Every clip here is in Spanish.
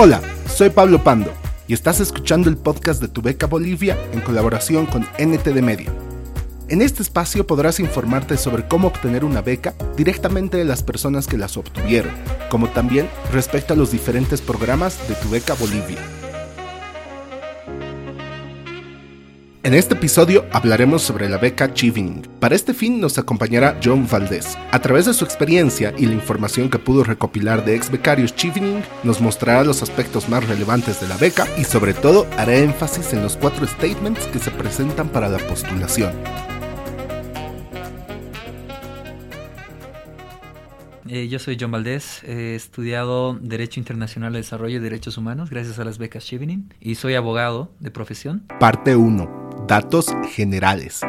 Hola, soy Pablo Pando y estás escuchando el podcast de Tu Beca Bolivia en colaboración con NTD Media. En este espacio podrás informarte sobre cómo obtener una beca directamente de las personas que las obtuvieron, como también respecto a los diferentes programas de Tu Beca Bolivia. En este episodio hablaremos sobre la beca Chevening. Para este fin nos acompañará John Valdés. A través de su experiencia y la información que pudo recopilar de ex becarios Chevening, nos mostrará los aspectos más relevantes de la beca y sobre todo hará énfasis en los cuatro statements que se presentan para la postulación. Eh, yo soy John Valdés, he estudiado Derecho Internacional de Desarrollo y Derechos Humanos gracias a las becas Chevening y soy abogado de profesión. Parte 1. Datos generales.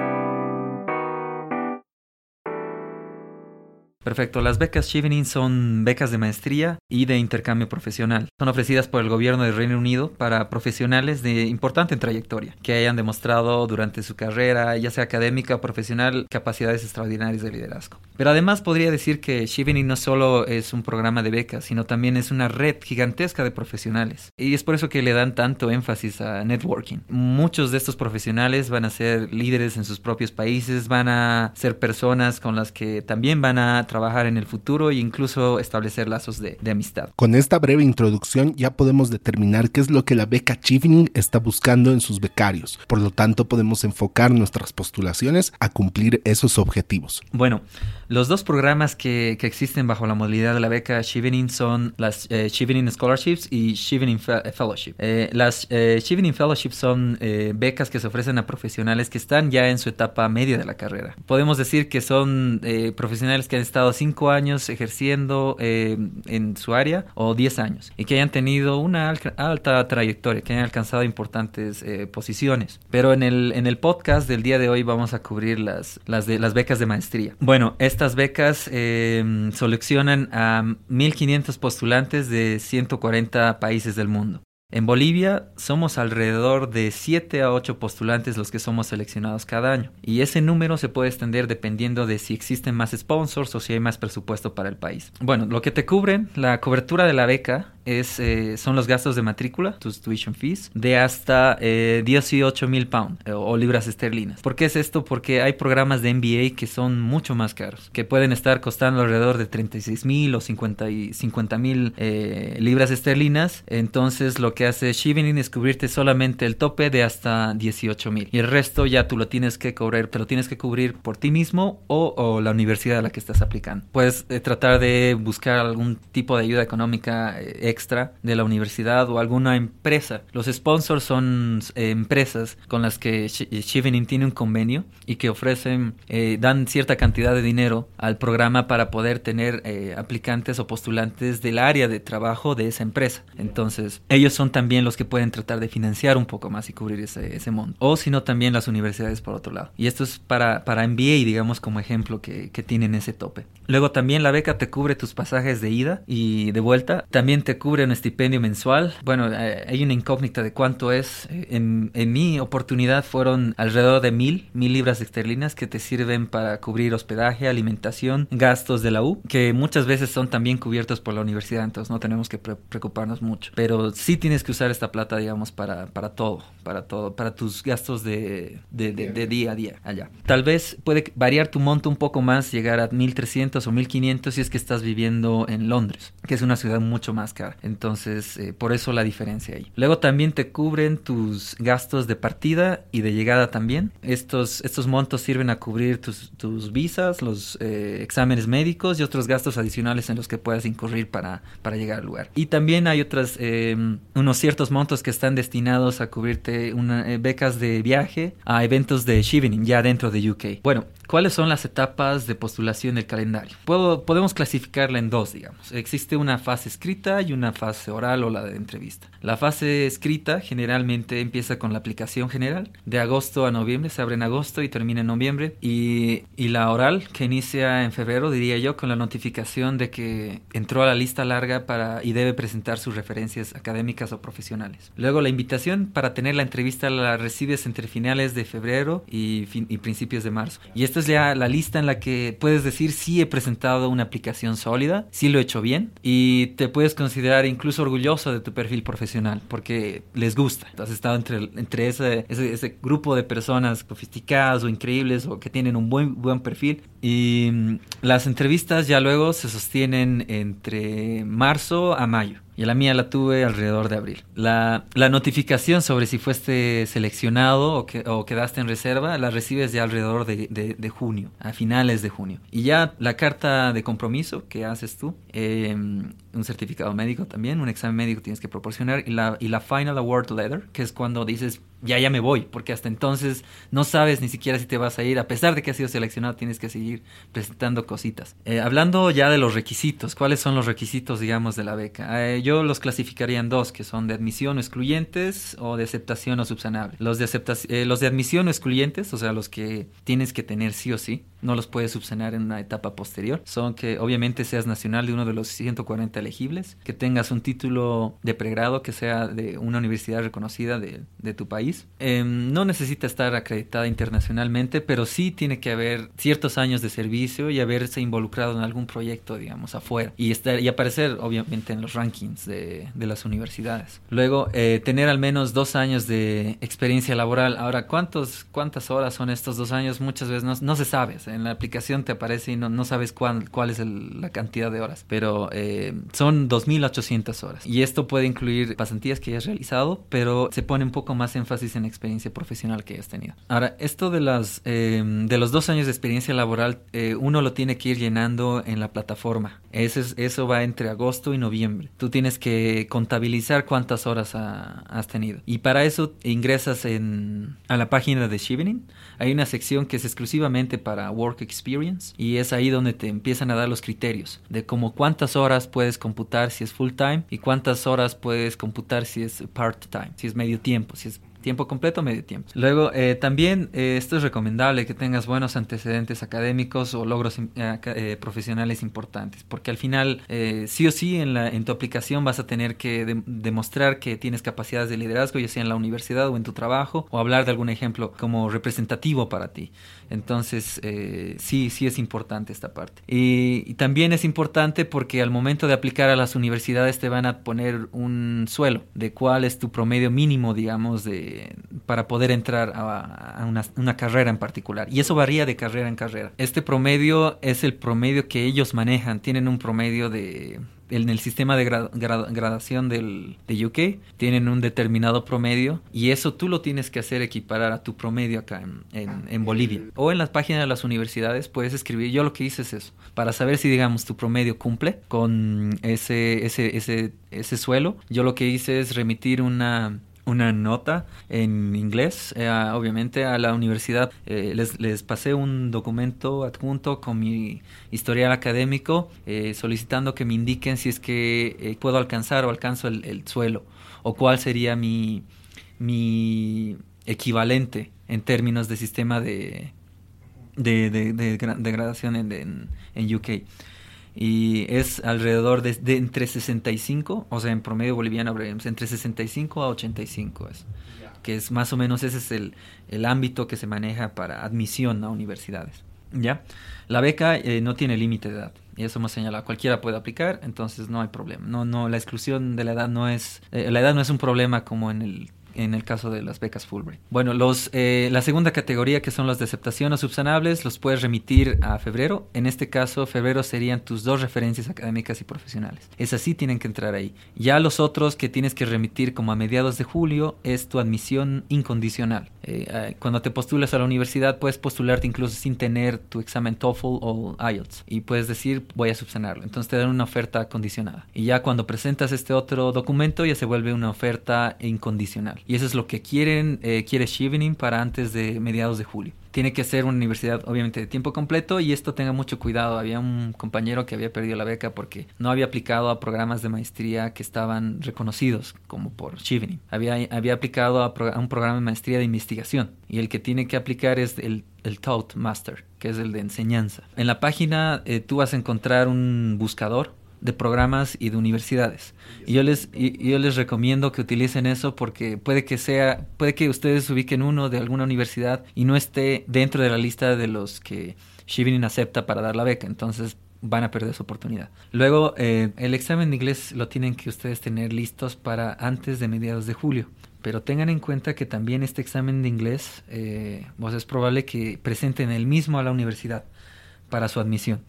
Perfecto. Las becas Chevening son becas de maestría y de intercambio profesional. Son ofrecidas por el gobierno del Reino Unido para profesionales de importante trayectoria que hayan demostrado durante su carrera, ya sea académica o profesional, capacidades extraordinarias de liderazgo. Pero además podría decir que Chevening no solo es un programa de becas, sino también es una red gigantesca de profesionales. Y es por eso que le dan tanto énfasis a networking. Muchos de estos profesionales van a ser líderes en sus propios países, van a ser personas con las que también van a trabajar en el futuro e incluso establecer lazos de, amistad. Con esta breve introducción ya podemos determinar qué es lo que la beca Chevening está buscando en sus becarios. Por lo tanto, podemos enfocar nuestras postulaciones a cumplir esos objetivos. Bueno, los dos programas que, existen bajo la modalidad de la beca Chevening son las eh, Chevening Scholarships y Chevening Fellowship. Eh, las eh, Chevening Fellowships son eh, becas que se ofrecen a profesionales que están ya en su etapa media de la carrera. Podemos decir que son profesionales que han estado cinco años ejerciendo eh, en su área o diez años y que hayan tenido una alta trayectoria, que hayan alcanzado importantes eh, posiciones. Pero en el, en el podcast del día de hoy vamos a cubrir las, las, de, las becas de maestría. Bueno, estas becas eh, seleccionan a 1.500 postulantes de 140 países del mundo. En Bolivia somos alrededor de 7 a 8 postulantes los que somos seleccionados cada año y ese número se puede extender dependiendo de si existen más sponsors o si hay más presupuesto para el país. Bueno, lo que te cubren, la cobertura de la beca es, eh, son los gastos de matrícula, tus tuition fees, de hasta eh, 18 mil pounds eh, o libras esterlinas. ¿Por qué es esto? Porque hay programas de MBA que son mucho más caros, que pueden estar costando alrededor de 36 mil o 50 mil eh, libras esterlinas. Entonces lo que hace Chevening es cubrirte solamente el tope de hasta 18 mil. Y el resto ya tú lo tienes que cubrir, te lo tienes que cubrir por ti mismo o, o la universidad a la que estás aplicando. Puedes tratar de buscar algún tipo de ayuda económica extra extra de la universidad o alguna empresa. Los sponsors son eh, empresas con las que Chevening tiene un convenio y que ofrecen, eh, dan cierta cantidad de dinero al programa para poder tener eh, aplicantes o postulantes del área de trabajo de esa empresa. Entonces, ellos son también los que pueden tratar de financiar un poco más y cubrir ese, ese monto. O si no, también las universidades por otro lado. Y esto es para, para MBA, digamos, como ejemplo que, que tienen ese tope. Luego también la beca te cubre tus pasajes de ida y de vuelta. También te cubre un estipendio mensual. Bueno, eh, hay una incógnita de cuánto es. En, en, mi oportunidad fueron alrededor de mil, mil libras esterlinas que te sirven para cubrir hospedaje, alimentación, gastos de la U, que muchas veces son también cubiertos por la universidad, entonces no tenemos que preocuparnos mucho. Pero sí tienes que usar esta plata, digamos, para, para todo, para todo, para tus gastos de, de, de, día a día allá. Tal vez puede variar tu monto un poco más, llegar a 1300 o 1500 si es que estás viviendo en Londres, que es una ciudad mucho más cara. Entonces, eh, por eso la diferencia ahí. Luego también te cubren tus gastos de partida y de llegada también. Estos, estos montos sirven a cubrir tus, tus visas, los eh, exámenes médicos y otros gastos adicionales en los que puedas incurrir para, para llegar al lugar. Y también hay otras, em, unos ciertos montos que están destinados a cubrirte eh, becas de viaje a eventos de Chevening ya dentro de UK. Bueno, ¿Cuáles son las etapas de postulación del calendario? Puedo, podemos clasificarla en dos, digamos. Existe una fase escrita y una fase oral o la de entrevista. La fase escrita generalmente empieza con la aplicación general. De agosto a noviembre, se abre en agosto y termina en noviembre. Y, y la oral, que inicia en febrero, diría yo, con la notificación de que entró a la lista larga para, y debe presentar sus referencias académicas o profesionales. Luego la invitación para tener la entrevista la recibes entre finales de febrero y, fin, y principios de marzo. Y esto es ya la lista en la que puedes decir si he presentado una aplicación sólida, si lo he hecho bien y te puedes considerar incluso orgulloso de tu perfil profesional porque les gusta. Has estado entre, entre ese, ese, grupo de personas sofisticadas o increíbles o que tienen un buen, buen perfil y mm, las entrevistas ya luego se sostienen entre marzo a mayo y la mía la tuve alrededor de abril. La, la notificación sobre si fuiste seleccionado o, que, o, quedaste en reserva la recibes ya alrededor de, de, junio, a finales de junio. Y ya la carta de compromiso que haces tú, em, un certificado médico también, un examen médico tienes que proporcionar y la, y la Final Award Letter, que es cuando dices ya ya me voy, porque hasta entonces no sabes ni siquiera si te vas a ir, a pesar de que has sido seleccionado, tienes que seguir presentando cositas. Eh, hablando ya de los requisitos, ¿cuáles son los requisitos, digamos, de la beca? Eh, yo los clasificaría en dos, que son de admisión o excluyentes o de aceptación o subsanable. Los de, eh, los de admisión o excluyentes, o sea, los que tienes que tener sí o sí, no los puedes subsanar en una etapa posterior, son que obviamente seas nacional de uno de los 140 elegibles, que tengas un título de pregrado que sea de una universidad reconocida de, de tu país, Em, no necesita estar acreditada internacionalmente, pero sí tiene que haber ciertos años de servicio y haberse involucrado en algún proyecto, digamos, afuera. Y, estar, y aparecer, obviamente, en los rankings de, las universidades. Luego, eh, tener al menos dos años de experiencia laboral. Ahora, ¿cuántos, ¿cuántas horas son estos dos años? Muchas veces no, se sabe. en la aplicación te aparece y no, no sabes cuál, cuál es la cantidad de horas. Pero eh, son 2.800 horas. Y esto puede incluir pasantías que hayas realizado, pero se pone un poco más énfasis en experiencia profesional que hayas tenido. Ahora, esto de, las, eh, de los dos años de experiencia laboral, eh, uno lo tiene que ir llenando en la plataforma. Eso, es, eso va entre agosto y noviembre. Tú que contabilizar cuántas horas has tenido. Y para eso ingresas en, a la página de Shivening. Hay una sección que es exclusivamente para Work Experience y es ahí donde te empiezan a dar los criterios de cómo cuántas horas puedes computar si es full time y cuántas horas puedes computar si es part time, si es medio tiempo, si es tiempo completo medio tiempo. Luego, eh, también eh, esto es recomendable que tengas buenos antecedentes académicos o logros eh, profesionales importantes, porque al final, sí o sí, en, la, en tu aplicación vas a tener que demostrar que tienes capacidades de liderazgo, ya sea en la universidad o en tu trabajo, o hablar de algún ejemplo como representativo para ti. Entonces, sí, sí es importante esta parte. Y, y también es importante porque al momento de aplicar a las universidades te van a poner un suelo de cuál es tu promedio mínimo, digamos, de para poder entrar a, una, carrera en particular. Y eso varía de carrera en carrera. Este promedio es el promedio que ellos manejan. Tienen un promedio de... En el sistema de gradación del, de UK tienen un determinado promedio y eso tú lo tienes que hacer equiparar a tu promedio acá en, en, Bolivia. O en las páginas de las universidades puedes escribir, yo lo que hice es eso, para saber si digamos tu promedio cumple con ese, ese, ese, ese suelo, yo lo que hice es remitir una una nota en inglés, eh, obviamente a la universidad. Eh, les, les, pasé un documento adjunto con mi historial académico eh, solicitando que me indiquen si es que puedo alcanzar o alcanzo el, suelo o cuál sería mi, mi equivalente en términos de sistema de, de, de, gradación en, en UK y es alrededor de, entre 65, o sea, en promedio boliviano, entre 65 a 85 es, que es más o menos ese es el, el ámbito que se maneja para admisión a universidades. ¿Ya? La beca eh, no tiene límite de edad. Y eso hemos señalado. Cualquiera puede aplicar, entonces no hay problema. No, no, la exclusión de la edad no es, eh, la edad no es un problema como en el en el caso de las becas Fulbright. Bueno, los, eh, la segunda categoría que son los de aceptación o subsanables los puedes remitir a febrero. En este caso, febrero serían tus dos referencias académicas y profesionales. Es así, tienen que entrar ahí. Ya los otros que tienes que remitir como a mediados de julio es tu admisión incondicional. Eh, eh, cuando te postulas a la universidad puedes postularte incluso sin tener tu examen TOEFL o IELTS y puedes decir voy a subsanarlo. Entonces te dan una oferta condicionada. Y ya cuando presentas este otro documento ya se vuelve una oferta incondicional. Y eso es lo que quieren, eh, quiere Shivening para antes de mediados de julio. Tiene que ser una universidad obviamente de tiempo completo y esto tenga mucho cuidado. Había un compañero que había perdido la beca porque no había aplicado a programas de maestría que estaban reconocidos como por Shivening. Había, había aplicado a, un programa de maestría de investigación y el que tiene que aplicar es el, el Master, que es el de enseñanza. En la página eh, tú vas a encontrar un buscador de programas y de universidades. Y yo les, yo les recomiendo que utilicen eso porque puede que sea, puede que ustedes ubiquen uno de alguna universidad y no esté dentro de la lista de los que Shivinin acepta para dar la beca. Entonces van a perder su oportunidad. Luego, eh, el examen de inglés lo tienen que ustedes tener listos para antes de mediados de julio. Pero tengan en cuenta que también este examen de inglés, eh, pues es probable que presenten el mismo a la universidad para su admisión.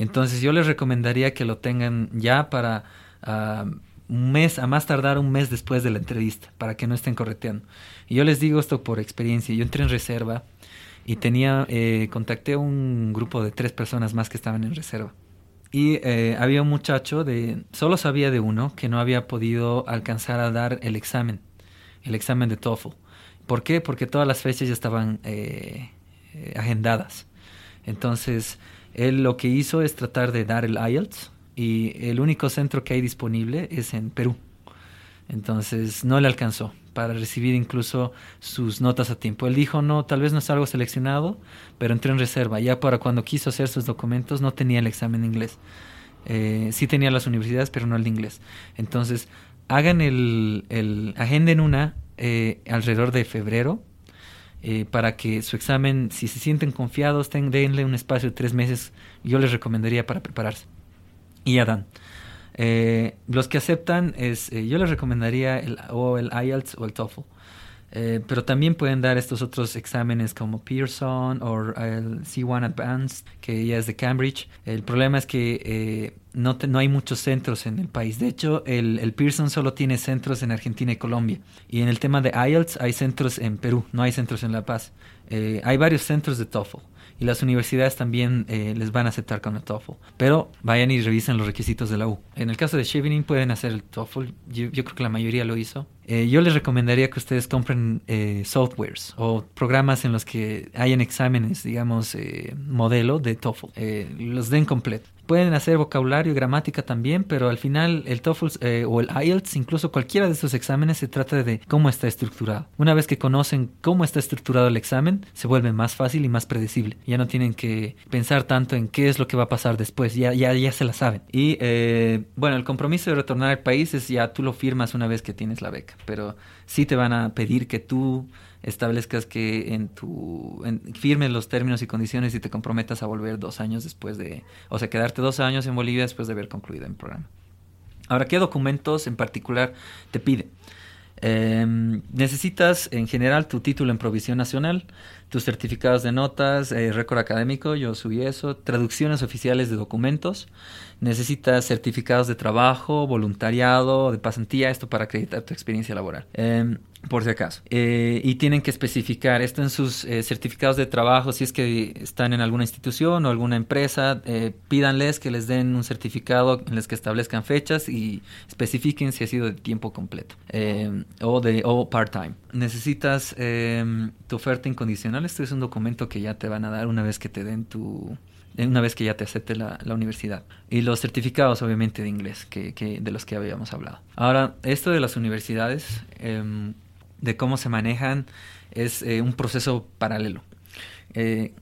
Entonces yo les recomendaría que lo tengan ya para ah, un mes, a más tardar un mes después de la entrevista, para que no estén correteando. Y yo les digo esto por experiencia. Yo entré en reserva y tenía, eh, contacté a un grupo de tres personas más que estaban en reserva. Y eh, había un muchacho de, solo sabía de uno que no había podido alcanzar a dar el examen, el examen de TOEFL. ¿Por qué? Porque todas las fechas ya estaban eh, agendadas. Entonces, él lo que hizo es tratar de dar el IELTS y el único centro que hay disponible es en Perú. Entonces no le alcanzó para recibir incluso sus notas a tiempo. Él dijo, no, tal vez no es algo seleccionado, pero entró en reserva. Ya para cuando quiso hacer sus documentos no tenía el examen de inglés. Eh, sí tenía las universidades, pero no el de inglés. Entonces, hagan el, el agenden una eh, alrededor de febrero eh, para que su examen, si se sienten confiados, denle un espacio de tres meses, yo les recomendaría para prepararse. Y ya dan. Eh, los que aceptan, es, eh, yo les recomendaría el, o el IELTS o el TOEFL. Eh, pero también pueden dar estos otros exámenes como Pearson o el C1 Advanced, que ya es de Cambridge. El problema es que eh, no, no hay muchos centros en el país. De hecho, el, el, Pearson solo tiene centros en Argentina y Colombia. Y en el tema de IELTS hay centros en Perú, no hay centros en La Paz. Eh, hay varios centros de TOEFL y las universidades también eh, les van a aceptar con el TOEFL. Pero vayan y revisen los requisitos de la U. En el caso de Chevening pueden hacer el TOEFL, yo, creo que la mayoría lo hizo. Eh, yo les recomendaría que ustedes compren eh, softwares o programas en los que hayan exámenes, digamos, modelo de TOEFL. los den completo. Pueden hacer vocabulario y gramática también, pero al final el TOEFL eh, o el IELTS, incluso cualquiera de estos exámenes, se trata de cómo está estructurado. Una vez que conocen cómo está estructurado el examen, se vuelve más fácil y más predecible. Ya no tienen que pensar tanto en qué es lo que va a pasar después, ya, ya, ya se la saben. Y eh, bueno, el compromiso de retornar al país es ya tú lo firmas una vez que tienes la beca, pero sí te van a pedir que tú establezcas que en tu firmes los términos y condiciones y te comprometas a volver dos años después de, o sea, quedarte dos años en Bolivia después de haber concluido el programa. Ahora, ¿qué documentos en particular te pide? Em, necesitas en general tu título en provisión nacional, tus certificados de notas, eh, récord académico, yo subí eso, traducciones oficiales de documentos, necesitas certificados de trabajo, voluntariado, de pasantía, esto para acreditar tu experiencia laboral. Em, por si acaso. Eh, y tienen que especificar esto en sus eh, certificados de trabajo, si es que están en alguna institución o alguna empresa, eh, pídanles que les den un certificado en el que establezcan fechas y especifiquen si ha sido de tiempo completo o de o part-time. Necesitas tu oferta incondicional, esto es un documento que ya te van a dar una vez que te den tu, una vez que ya te acepte la, la, universidad. Y los certificados, obviamente, de inglés, que, que, de los que habíamos hablado. Ahora, esto de las universidades, eh, de cómo se manejan es eh, un proceso paralelo. Eh,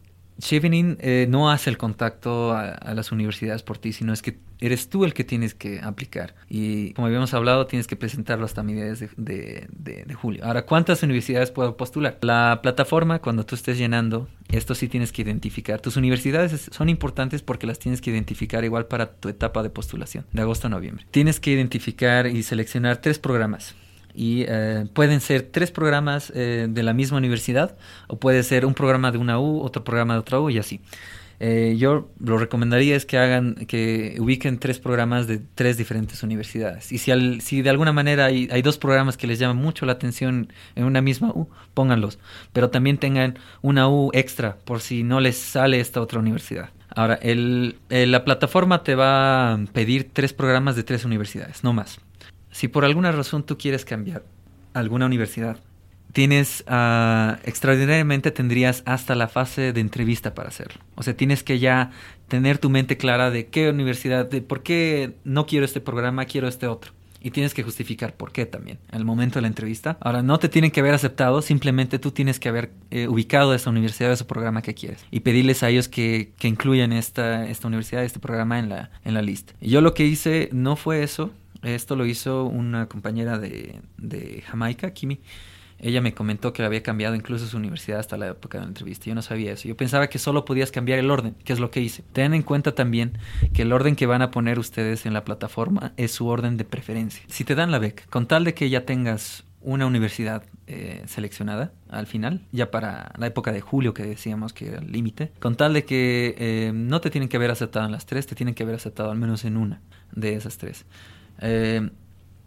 Chevening eh, no hace el contacto a, las universidades por ti, sino es que eres tú el que tienes que aplicar. Y como habíamos hablado, tienes que presentarlo hasta mediados de, de, julio. Ahora, ¿cuántas universidades puedo postular? La plataforma, cuando tú estés llenando, esto sí tienes que identificar. Tus universidades son importantes porque las tienes que identificar igual para tu etapa de postulación, de agosto a noviembre. Tienes que identificar y seleccionar tres programas y eh, pueden ser tres programas eh, de la misma universidad o puede ser un programa de una U, otro programa de otra U y así. Eh, yo lo recomendaría es que hagan, que ubiquen tres programas de tres diferentes universidades. Y si, al, si de alguna manera hay, hay, dos programas que les llaman mucho la atención en una misma U, pónganlos. Pero también tengan una U extra por si no les sale esta otra universidad. Ahora, el, la plataforma te va a pedir tres programas de tres universidades, no más. Si por alguna razón tú quieres cambiar alguna universidad, tienes, uh, extraordinariamente tendrías hasta la fase de entrevista para hacerlo. O sea, tienes que ya tener tu mente clara de qué universidad, de por qué no quiero este programa, quiero este otro. y tienes que justificar por qué también al momento de la entrevista. Ahora, no te tienen que haber aceptado, simplemente tú tienes que haber eh, ubicado esa universidad ese programa que quieres y pedirles a ellos que, que incluyan esta, esta universidad, este programa en la, en la lista. Y yo lo que hice no fue eso, esto lo hizo una compañera de, Jamaica, Kimi ella me comentó que había cambiado incluso su universidad hasta la época de la entrevista. Yo no sabía eso. Yo pensaba que solo podías cambiar el orden, que es lo que hice. Ten en cuenta también que el orden que van a poner ustedes en la plataforma es su orden de preferencia. Si te dan la beca, con tal de que ya tengas una universidad eh, seleccionada al final, ya para la época de julio que decíamos que era el límite, con tal de que eh, no te tienen que haber aceptado en las tres, te tienen que haber aceptado al menos en una de esas tres. Eh,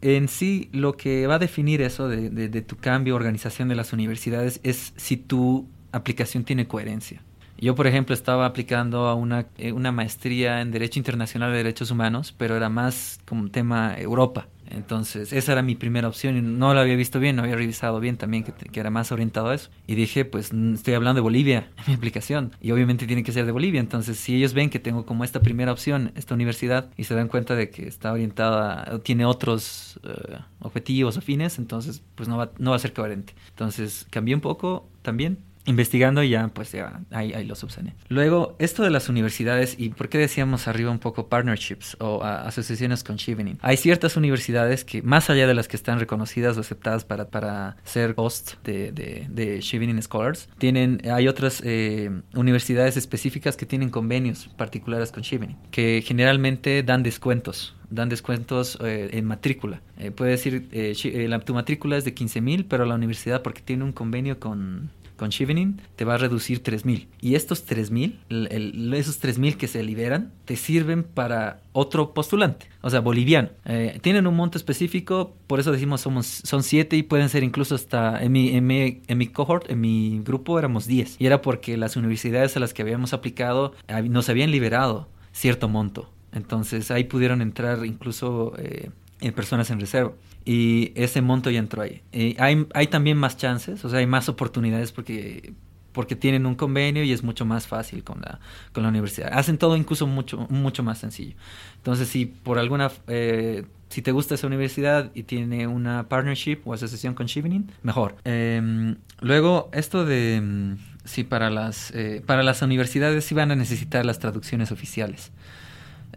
en sí lo que va a definir eso de, de, tu cambio, organización de las universidades, es si tu aplicación tiene coherencia. Yo, por ejemplo, estaba aplicando a una, eh, una maestría en Derecho Internacional de Derechos Humanos, pero era más como tema Europa. Entonces, esa era mi primera opción y no la había visto bien, no había revisado bien también que, que, era más orientado a eso. Y dije, pues estoy hablando de Bolivia en mi aplicación y obviamente tiene que ser de Bolivia. Entonces, si ellos ven que tengo como esta primera opción, esta universidad, y se dan cuenta de que está orientada, tiene otros uh, objetivos o fines, entonces, pues no va, no va a ser coherente. Entonces, cambié un poco también investigando ya pues ya ahí, ahí lo subsané. Luego, esto de las universidades y por qué decíamos arriba un poco partnerships o asociaciones con Chevening. Hay ciertas universidades que más allá de las que están reconocidas o aceptadas para, para ser host de, de, de Chevening Scholars, tienen, hay otras eh, universidades específicas que tienen convenios particulares con Chevening, que generalmente dan descuentos dan descuentos eh, en matrícula. Eh, puede decir, eh, la, tu matrícula es de 15 mil, pero la universidad, porque tiene un convenio con, con Shivening te va a reducir 3.000. Y estos 3.000, esos 3.000 que se liberan, te sirven para otro postulante, o sea, boliviano. Eh, tienen un monto específico, por eso decimos somos, son 7 y pueden ser incluso hasta, en mi, en, mi, en cohort, en mi grupo éramos 10. Y era porque las universidades a las que habíamos aplicado nos habían liberado cierto monto. Entonces ahí pudieron entrar incluso eh, personas en reserva y ese monto ya entró ahí. hay, hay también más chances, o sea, hay más oportunidades porque porque tienen un convenio y es mucho más fácil con la, con la universidad. Hacen todo incluso mucho, mucho más sencillo. Entonces, si por alguna, eh, si te gusta esa universidad y tiene una partnership o asociación con Chevening, mejor. Em, luego, esto de, mm, si para las, eh, para las universidades sí van a necesitar las traducciones oficiales.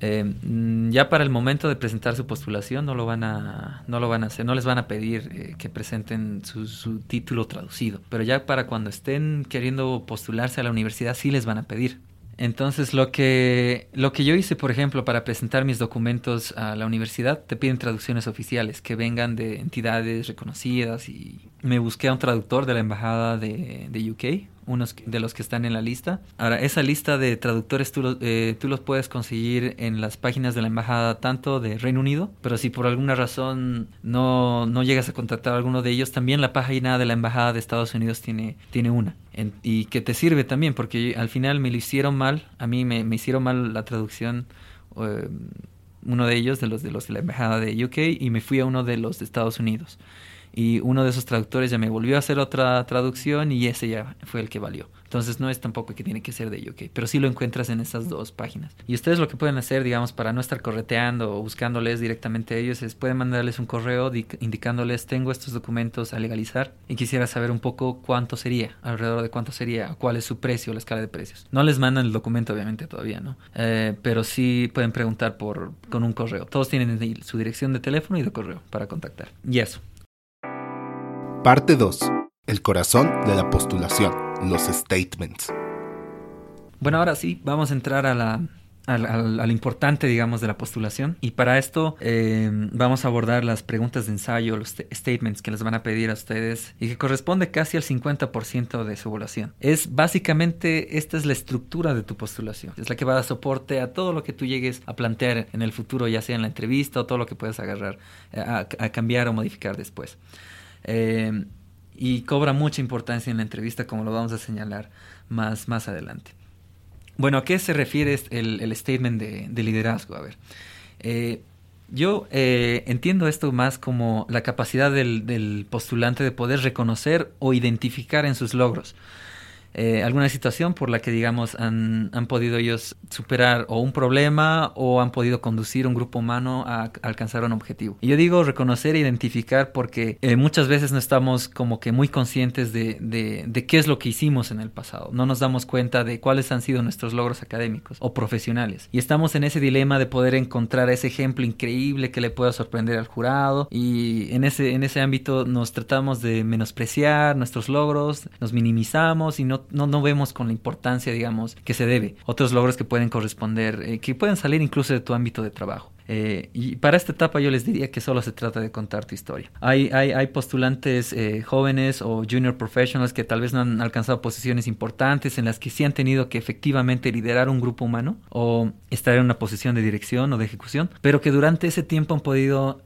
Eh, mm, ya para el momento de presentar su postulación no lo van a, no lo van a hacer, no les van a pedir eh, que presenten su, su, título traducido, pero ya para cuando estén queriendo postularse a la universidad sí les van a pedir. Entonces lo que, lo que yo hice, por ejemplo, para presentar mis documentos a la universidad, te piden traducciones oficiales que vengan de entidades reconocidas y me busqué a un traductor de la embajada de, de UK, unos de los que están en la lista. Ahora, esa lista de traductores tú, eh, tú los puedes conseguir en las páginas de la embajada tanto de Reino Unido, pero si por alguna razón no, no llegas a contactar a alguno de ellos, también la página de la embajada de Estados Unidos tiene, tiene una. y que te sirve también, porque al final me lo hicieron mal, a mí me, me hicieron mal la traducción. Eh, uno de ellos, de los de los de la embajada de UK, y me fui a uno de los de Estados Unidos y uno de esos traductores ya me volvió a hacer otra traducción y ese ya fue el que valió. Entonces no es tampoco que tiene que ser de UK, pero sí lo encuentras en esas dos páginas. Y ustedes lo que pueden hacer, digamos, para no estar correteando o buscándoles directamente a ellos, es pueden mandarles un correo indicándoles tengo estos documentos a legalizar y quisiera saber un poco cuánto sería, alrededor de cuánto sería, cuál es su precio, la escala de precios. No les mandan el documento obviamente todavía, ¿no? Eh, pero sí pueden preguntar por con un correo. Todos tienen su dirección de teléfono y de correo para contactar. Y eso. Parte 2. El corazón de la postulación, los statements. Bueno, ahora sí, vamos a entrar a la, al, importante, digamos, de la postulación. Y para esto eh, vamos a abordar las preguntas de ensayo, los statements que les van a pedir a ustedes y que corresponde casi al 50% de su evaluación. Es básicamente, esta es la estructura de tu postulación. Es la que va a dar soporte a todo lo que tú llegues a plantear en el futuro, ya sea en la entrevista o todo lo que puedas agarrar, eh, a cambiar o modificar después. Eh, y cobra mucha importancia en la entrevista, como lo vamos a señalar más, más adelante. Bueno, ¿a qué se refiere el, el statement de, liderazgo? A ver, eh, yo eh, entiendo esto más como la capacidad del, del, postulante de poder reconocer o identificar en sus logros alguna situación por la que, digamos, han, han, podido ellos superar o un problema o han podido conducir un grupo humano a, alcanzar un objetivo. Y yo digo reconocer e identificar porque muchas veces no estamos como que muy conscientes de, de, de qué es lo que hicimos en el pasado. No nos damos cuenta de cuáles han sido nuestros logros académicos o profesionales. Y estamos en ese dilema de poder encontrar ese ejemplo increíble que le pueda sorprender al jurado y en ese, en ese ámbito nos tratamos de menospreciar nuestros logros, nos minimizamos y no, no, no vemos con la importancia, digamos, que se debe. Otros logros que pueden corresponder, eh, que pueden salir incluso de tu ámbito de trabajo. Eh, y para esta etapa yo les diría que solo se trata de contar tu historia. Hay, hay, hay postulantes eh, jóvenes o junior professionals que tal vez no han alcanzado posiciones importantes en las que sí han tenido que efectivamente liderar un grupo humano o estar en una posición de dirección o de ejecución, pero que durante ese tiempo han podido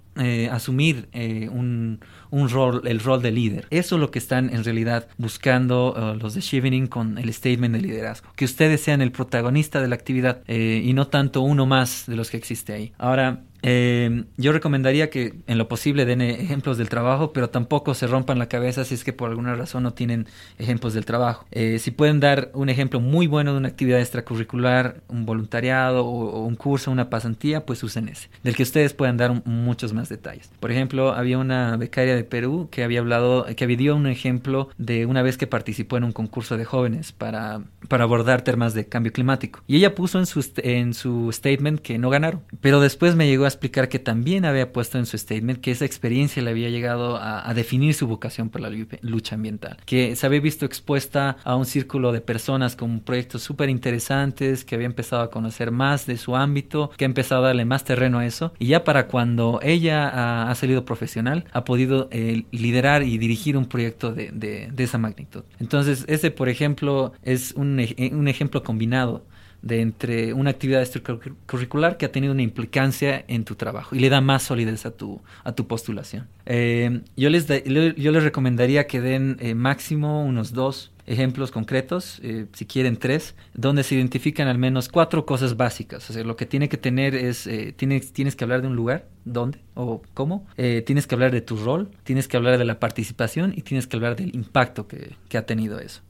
asumir un, un, rol, el rol de líder. Eso es lo que están en realidad buscando uh, los de Shivening con el statement de liderazgo. Que ustedes sean el protagonista de la actividad eh, y no tanto uno más de los que existe ahí. Ahora, eh, yo recomendaría que en lo posible den ejemplos del trabajo, pero tampoco se rompan la cabeza si es que por alguna razón no tienen ejemplos del trabajo. Eh, si pueden dar un ejemplo muy bueno de una actividad extracurricular, un voluntariado o, un curso, una pasantía, pues usen ese, del que ustedes puedan dar muchos más detalles. Por ejemplo, había una becaria de Perú que había hablado, que había dio un ejemplo de una vez que participó en un concurso de jóvenes para, para abordar temas de cambio climático. Y ella puso en su, en su statement que no ganaron, pero después me llegó explicar que también había puesto en su statement que esa experiencia le había llegado a, definir su vocación por la lucha ambiental, que se había visto expuesta a un círculo de personas con proyectos súper interesantes, que había empezado a conocer más de su ámbito, que ha empezado a darle más terreno a eso, y ya para cuando ella ha, salido profesional, ha podido eh, liderar y dirigir un proyecto de, de, esa magnitud. Entonces, ese, por ejemplo, es un, un ejemplo combinado de entre una actividad extracurricular que ha tenido una implicancia en tu trabajo y le da más solidez a tu, a tu postulación. Eh, yo, les yo les recomendaría que den eh, máximo unos dos ejemplos concretos, eh, si quieren tres, donde se identifican al menos cuatro cosas básicas. O sea, lo que tiene que tener es, tienes, tienes que hablar de un lugar, dónde o cómo, tienes que hablar de tu rol, tienes que hablar de la participación y tienes que hablar del impacto que, que ha tenido eso.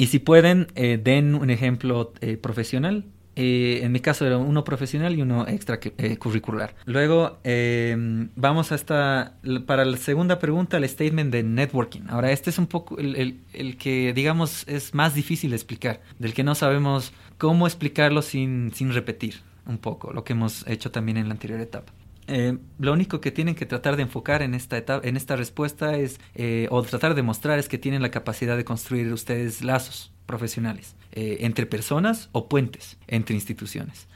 Y si pueden, eh, den un ejemplo eh, profesional. Eh, en mi caso era uno profesional y uno extra curricular. Luego vamos hasta, para la segunda pregunta, el statement de networking. Ahora, este es un poco el, el, que, digamos, es más difícil de explicar, del que no sabemos cómo explicarlo sin, sin repetir un poco, lo que hemos hecho también en la anterior etapa. Eh, lo único que tienen que tratar de enfocar en esta etapa, en esta respuesta es, eh, o tratar de mostrar es que tienen la capacidad de construir ustedes lazos profesionales eh, entre personas o puentes entre instituciones.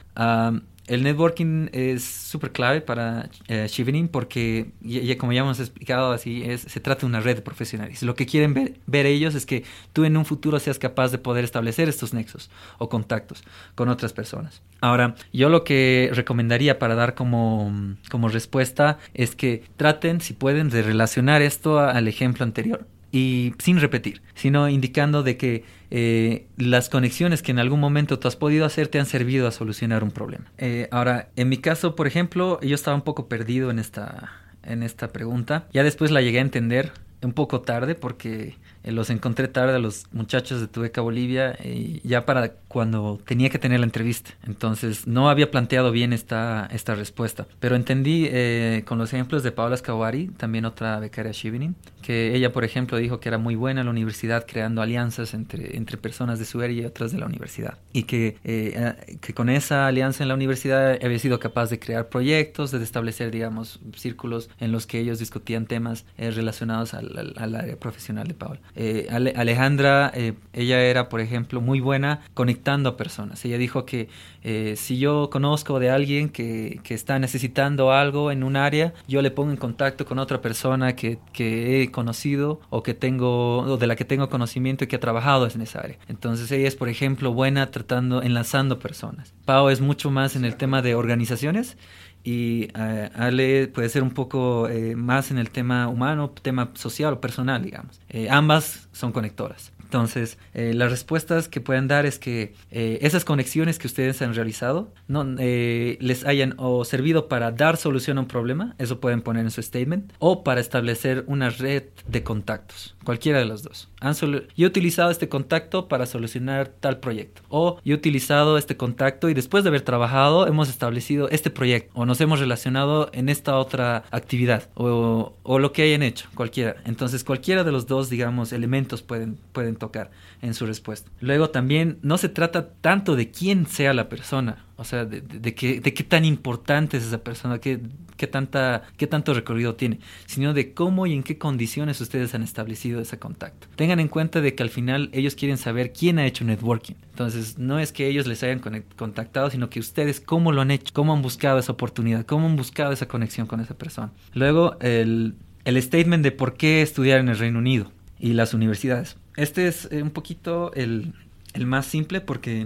El networking es súper clave para eh, porque, ya, como ya hemos explicado, así es, se trata de una red de profesionales. Lo que quieren ver, ver, ellos es que tú en un futuro seas capaz de poder establecer estos nexos o contactos con otras personas. Ahora, yo lo que recomendaría para dar como, como respuesta es que traten, si pueden, de relacionar esto al ejemplo anterior y sin repetir, sino indicando de que eh, las conexiones que en algún momento tú has podido hacer te han servido a solucionar un problema. Eh, ahora, en mi caso, por ejemplo, yo estaba un poco perdido en esta, en esta pregunta. Ya después la llegué a entender un poco tarde porque eh, los encontré tarde a los muchachos de Tubeca Bolivia y ya para cuando tenía que tener la entrevista. Entonces no había planteado bien esta, esta respuesta. Pero entendí eh, con los ejemplos de Paula Scawari, también otra becaria Shivinin, que ella, por ejemplo, dijo que era muy buena en la universidad creando alianzas entre, entre personas de su área y otras de la universidad. Y que, eh, que con esa alianza en la universidad había sido capaz de crear proyectos, de establecer, digamos, círculos en los que ellos discutían temas relacionados al, al, área profesional de Paula. Eh, Alejandra, eh, ella era, por ejemplo, muy buena conectando a personas. Ella dijo que eh, si yo conozco de alguien que, que, está necesitando algo en un área, yo le pongo en contacto con otra persona que, que, he conocido o que tengo, o de la que tengo conocimiento y que ha trabajado en esa área. Entonces ella es, por ejemplo, buena tratando, enlazando personas. Pau es mucho más en el tema de organizaciones y uh, Ale puede ser un poco eh, más en el tema humano, tema social o personal, digamos. Eh, ambas son conectoras. Entonces, eh, las respuestas que pueden dar es que eh, esas conexiones que ustedes han realizado no eh, les hayan o servido para dar solución a un problema, eso pueden poner en su statement, o para establecer una red de contactos, cualquiera de los dos. Han yo he utilizado este contacto para solucionar tal proyecto, o yo he utilizado este contacto y después de haber trabajado hemos establecido este proyecto, o nos hemos relacionado en esta otra actividad, o, o lo que hayan hecho, cualquiera. Entonces, cualquiera de los dos, digamos, elementos pueden, pueden tocar en su respuesta. Luego también no se trata tanto de quién sea la persona, o sea, de, de, qué, de qué tan importante es esa persona, qué, qué, tanta, qué tanto recorrido tiene, sino de cómo y en qué condiciones ustedes han establecido ese contacto. Tengan en cuenta de que al final ellos quieren saber quién ha hecho networking. Entonces, no es que ellos les hayan contactado, sino que ustedes cómo lo han hecho, cómo han buscado esa oportunidad, cómo han buscado esa conexión con esa persona. Luego, el, el statement de por qué estudiar en el Reino Unido y las universidades. Este es eh, un poquito el, el, más simple porque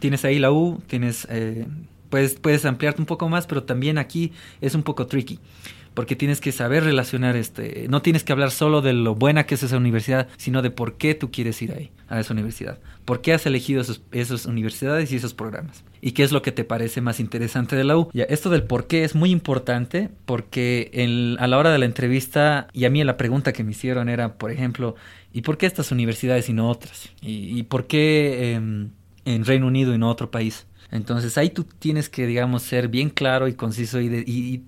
tienes ahí la U, tienes, eh, puedes, puedes ampliarte un poco más, pero también aquí es un poco tricky porque tienes que saber relacionar este, no tienes que hablar solo de lo buena que es esa universidad, sino de por qué tú quieres ir ahí, a esa universidad, por qué has elegido esos, esas universidades y esos programas, y qué es lo que te parece más interesante de la U. Ya, esto del por qué es muy importante, porque a la hora de la entrevista, y a mí la pregunta que me hicieron era, por ejemplo, ¿y por qué estas universidades y no otras? ¿Y, por qué en Reino Unido y no otro país? Entonces ahí tú tienes que, digamos, ser bien claro y conciso y, y y,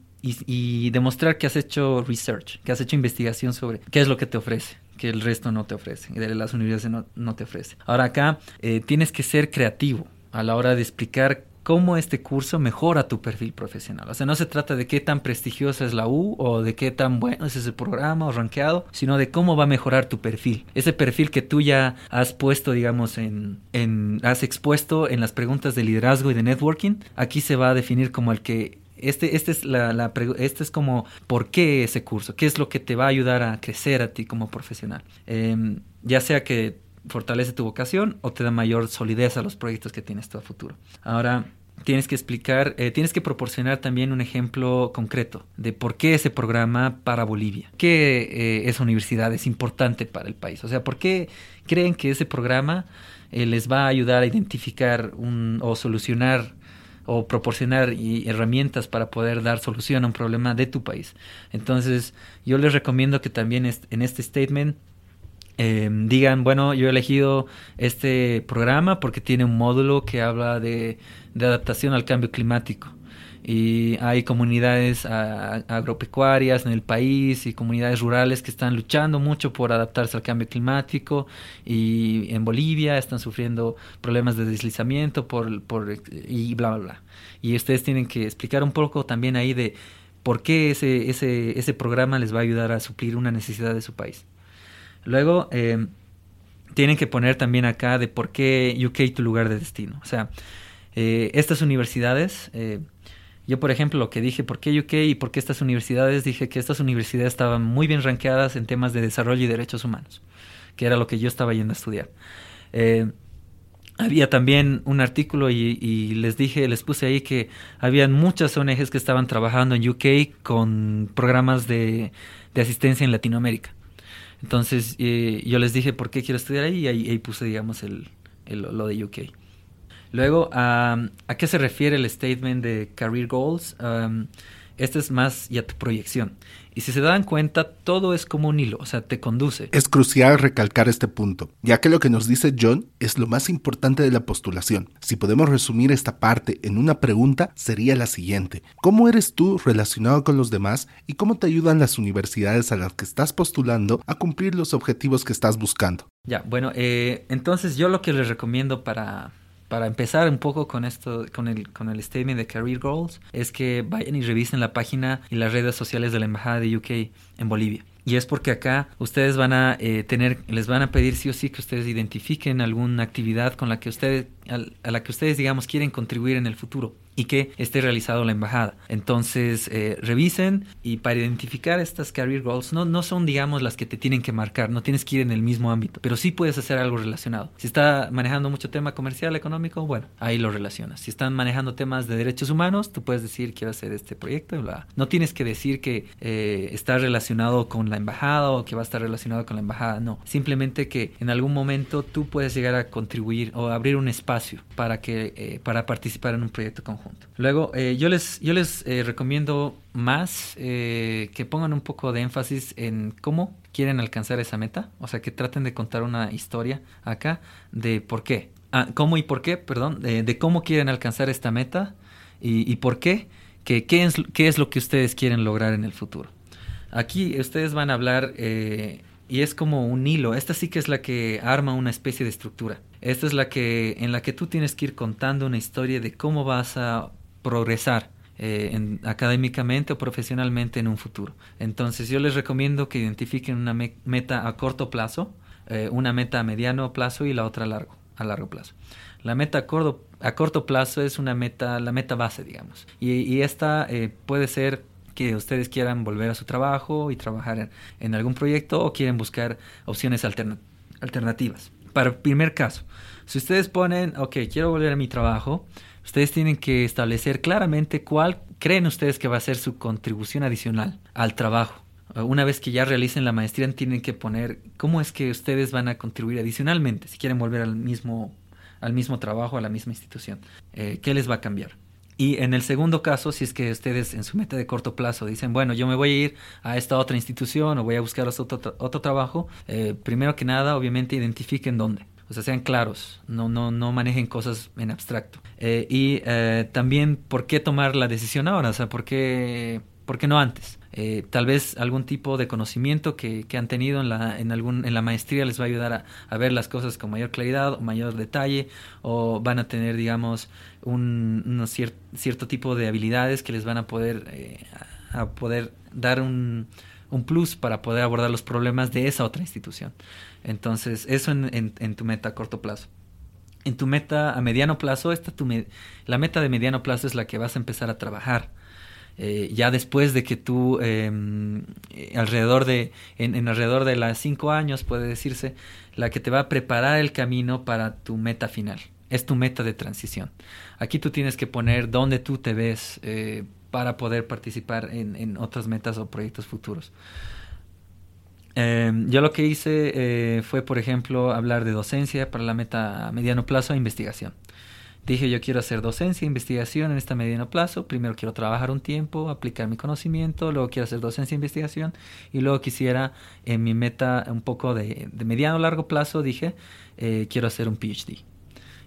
demostrar que has hecho research, que has hecho investigación sobre qué es lo que te ofrece que el resto no te ofrece, de las universidades no, no te ofrece. Ahora acá eh, tienes que ser creativo a la hora de explicar cómo este curso mejora tu perfil profesional. O sea, no se trata de qué tan prestigiosa es la U o de qué tan bueno es ese programa o rankeado, sino de cómo va a mejorar tu perfil. Ese perfil que tú ya has puesto, digamos, en, en has expuesto en las preguntas de liderazgo y de networking, aquí se va a definir como el que este, este, es la, este es como por qué ese curso, qué es lo que te va a ayudar a crecer a ti como profesional. Em, ya sea que fortalece tu vocación o te da mayor solidez a los proyectos que tienes tú a futuro. Ahora, tienes que explicar, eh, tienes que proporcionar también un ejemplo concreto de por qué ese programa para Bolivia, qué eh, esa universidad es importante para el país, o sea, por qué creen que ese programa eh, les va a ayudar a identificar un, o solucionar o proporcionar herramientas para poder dar solución a un problema de tu país. Entonces, yo les recomiendo que también en este statement em, digan, bueno, yo he elegido este programa porque tiene un módulo que habla de adaptación al cambio climático y hay comunidades agropecuarias en el país y comunidades rurales que están luchando mucho por adaptarse al cambio climático y en Bolivia están sufriendo problemas de deslizamiento por, por y bla bla bla. Y ustedes tienen que explicar un poco también ahí de por qué ese, ese, ese programa les va a ayudar a suplir una necesidad de su país. Luego eh, tienen que poner también acá de por qué UK tu lugar de destino. O sea eh, estas universidades eh, yo, por ejemplo, lo que dije, ¿por qué UK y por qué estas universidades? Dije que estas universidades estaban muy bien rankeadas en temas de desarrollo y derechos humanos, que era lo que yo estaba yendo a estudiar. Eh, había también un artículo y, les dije, les puse ahí que habían muchas ONGs que estaban trabajando en UK con programas de, asistencia en Latinoamérica. Entonces eh, yo les dije, ¿por qué quiero estudiar ahí? Y ahí, puse, digamos, el, lo de UK. Luego, ¿a qué se refiere el statement de Career Goals? este es más ya tu proyección. Y si se dan cuenta, todo es como un hilo, o sea, te conduce. Es crucial recalcar este punto, ya que lo que nos dice John es lo más importante de la postulación. Si podemos resumir esta parte en una pregunta, sería la siguiente. ¿Cómo eres tú relacionado con los demás y cómo te ayudan las universidades a las que estás postulando a cumplir los objetivos que estás buscando? Ya, bueno, eh, entonces yo lo que les recomiendo para para empezar un poco con esto, con el, con el statement de Career Goals, es que vayan y revisen la página y las redes sociales de la Embajada de UK en Bolivia. Y es porque acá ustedes van a eh, tener, les van a pedir sí o sí que ustedes identifiquen alguna actividad con la que ustedes, a la que ustedes digamos quieren contribuir en el futuro y que esté realizado la embajada. Entonces, eh, revisen y para identificar estas career goals, no, no son, digamos, las que te tienen que marcar, no tienes que ir en el mismo ámbito, pero sí puedes hacer algo relacionado. Si está manejando mucho tema comercial, económico, bueno, ahí lo relacionas. Si están manejando temas de derechos humanos, tú puedes decir, quiero hacer este proyecto bla. No tienes que decir que eh, está relacionado con la embajada o que va a estar relacionado con la embajada, no. Simplemente que en algún momento tú puedes llegar a contribuir o abrir un espacio para, que, eh, para participar en un proyecto conjunto. Luego, eh, yo les, yo les eh, recomiendo más eh, que pongan un poco de énfasis en cómo quieren alcanzar esa meta. O sea, que traten de contar una historia acá de por qué. Ah, cómo y por qué, perdón, de, cómo quieren alcanzar esta meta y, por qué, que, qué, es, qué es lo que ustedes quieren lograr en el futuro. Aquí ustedes van a hablar y es como un hilo. Esta sí que es la que arma una especie de estructura. Esta es la que en la que tú tienes que ir contando una historia de cómo vas a progresar eh, académicamente o profesionalmente en un futuro. Entonces yo les recomiendo que identifiquen una meta a corto plazo, eh, una meta a mediano plazo y la otra a largo, a largo plazo. La meta a corto, a corto plazo es una meta, la meta base, digamos. Y, esta eh, puede ser que ustedes quieran volver a su trabajo y trabajar en, algún proyecto o quieren buscar opciones alternativas. Para el primer caso, si ustedes ponen, ok, quiero volver a mi trabajo, ustedes tienen que establecer claramente cuál creen ustedes que va a ser su contribución adicional al trabajo. Una vez que ya realicen la maestría, tienen que poner cómo es que ustedes van a contribuir adicionalmente si quieren volver al mismo, al mismo trabajo, a la misma institución. Eh, ¿Qué les va a cambiar? Y en el segundo caso, si es que ustedes en su meta de corto plazo dicen, bueno, yo me voy a ir a esta otra institución o voy a buscar otro, otro trabajo, eh, primero que nada, obviamente identifiquen dónde. O sea, sean claros, no, no, no manejen cosas en abstracto. Eh, y eh, también, ¿por qué tomar la decisión ahora? O sea, ¿por qué, por qué no antes? Eh, tal vez algún tipo de conocimiento que, que, han tenido en la, en, algún, en la maestría les va a ayudar a, ver las cosas con mayor claridad o mayor detalle o van a tener, digamos, un, cierto tipo de habilidades que les van a poder, eh, a poder dar un, un, plus para poder abordar los problemas de esa otra institución. Entonces, eso en, en, en tu meta a corto plazo. En tu meta a mediano plazo, esta tu la meta de mediano plazo es la que vas a empezar a trabajar eh, ya después de que tú, em, eh, alrededor de, en, alrededor de las cinco años, puede decirse, la que te va a preparar el camino para tu meta final. Es tu meta de transición. Aquí tú tienes que poner dónde tú te ves eh, para poder participar en, en, otras metas o proyectos futuros. Em, yo lo que hice fue, por ejemplo, hablar de docencia para la meta a mediano plazo e investigación. Dije, yo quiero hacer docencia investigación en este mediano plazo. Primero quiero trabajar un tiempo, aplicar mi conocimiento, luego quiero hacer docencia e investigación y luego quisiera, en mi meta un poco de, de mediano largo plazo, dije, eh, quiero hacer un PhD.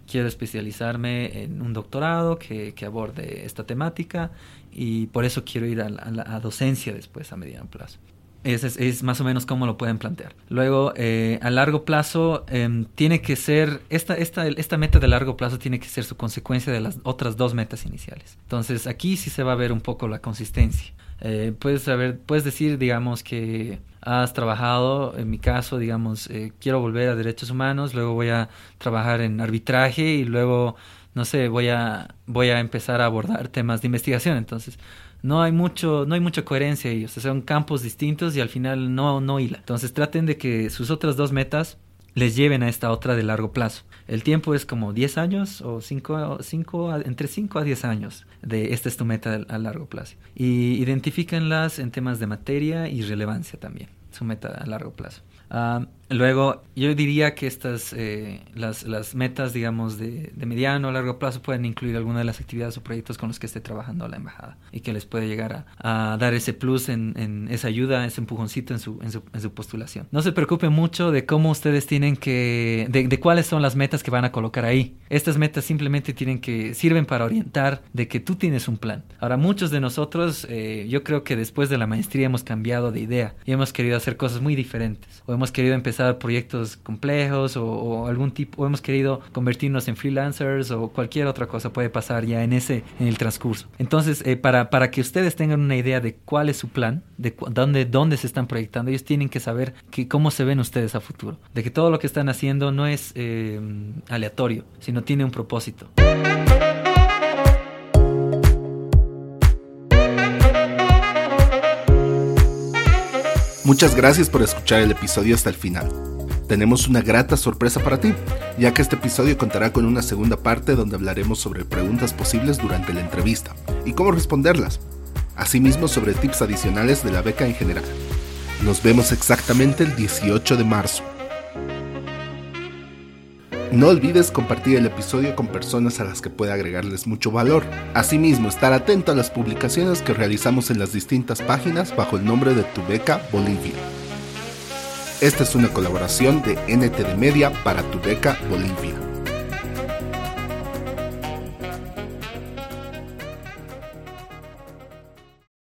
Quiero especializarme en un doctorado que, que aborde esta temática y por eso quiero ir a, a docencia después a mediano plazo. Es, es, más o menos cómo lo pueden plantear. Luego, eh, a largo plazo, em, tiene que ser, esta, esta, esta meta de largo plazo tiene que ser su consecuencia de las otras dos metas iniciales. Entonces, aquí sí se va a ver un poco la consistencia. Eh, puedes, saber, puedes decir, digamos, que has trabajado, en mi caso, digamos, eh, quiero volver a derechos humanos, luego voy a trabajar en arbitraje y luego, no sé, voy a, voy a empezar a abordar temas de investigación. Entonces, no hay mucho, no hay mucha coherencia ahí, o sea, son campos distintos y al final no, no hila. Entonces traten de que sus otras dos metas les lleven a esta otra de largo plazo. El tiempo es como 10 años o 5, cinco, entre 5 a 10 años de esta es tu meta a largo plazo. Y identifíquenlas en temas de materia y relevancia también, su meta a largo plazo. Uh, luego, yo diría que estas, eh, las, las, metas, digamos, de, de, mediano o largo plazo pueden incluir alguna de las actividades o proyectos con los que esté trabajando la embajada y que les puede llegar a, a dar ese plus en, en, esa ayuda, ese empujoncito en su, en su, en, su, postulación. No se preocupen mucho de cómo ustedes tienen que, de, de, cuáles son las metas que van a colocar ahí. Estas metas simplemente tienen que, sirven para orientar de que tú tienes un plan. Ahora, muchos de nosotros, eh, yo creo que después de la maestría hemos cambiado de idea y hemos querido hacer cosas muy diferentes o hemos querido empezar proyectos complejos o, o, algún tipo, o hemos querido convertirnos en freelancers o cualquier otra cosa puede pasar ya en ese, en el transcurso. Entonces, eh, para, para que ustedes tengan una idea de cuál es su plan, de dónde, dónde se están proyectando, ellos tienen que saber que, cómo se ven ustedes a futuro, de que todo lo que están haciendo no es eh, aleatorio, sino tiene un propósito. Muchas gracias por escuchar el episodio hasta el final. Tenemos una grata sorpresa para ti, ya que este episodio contará con una segunda parte donde hablaremos sobre preguntas posibles durante la entrevista y cómo responderlas, asimismo sobre tips adicionales de la beca en general. Nos vemos exactamente el 18 de marzo. No olvides compartir el episodio con personas a las que pueda agregarles mucho valor. Asimismo, estar atento a las publicaciones que realizamos en las distintas páginas bajo el nombre de Tu Beca Bolivia. Esta es una colaboración de NTD Media para Tu Beca Bolivia.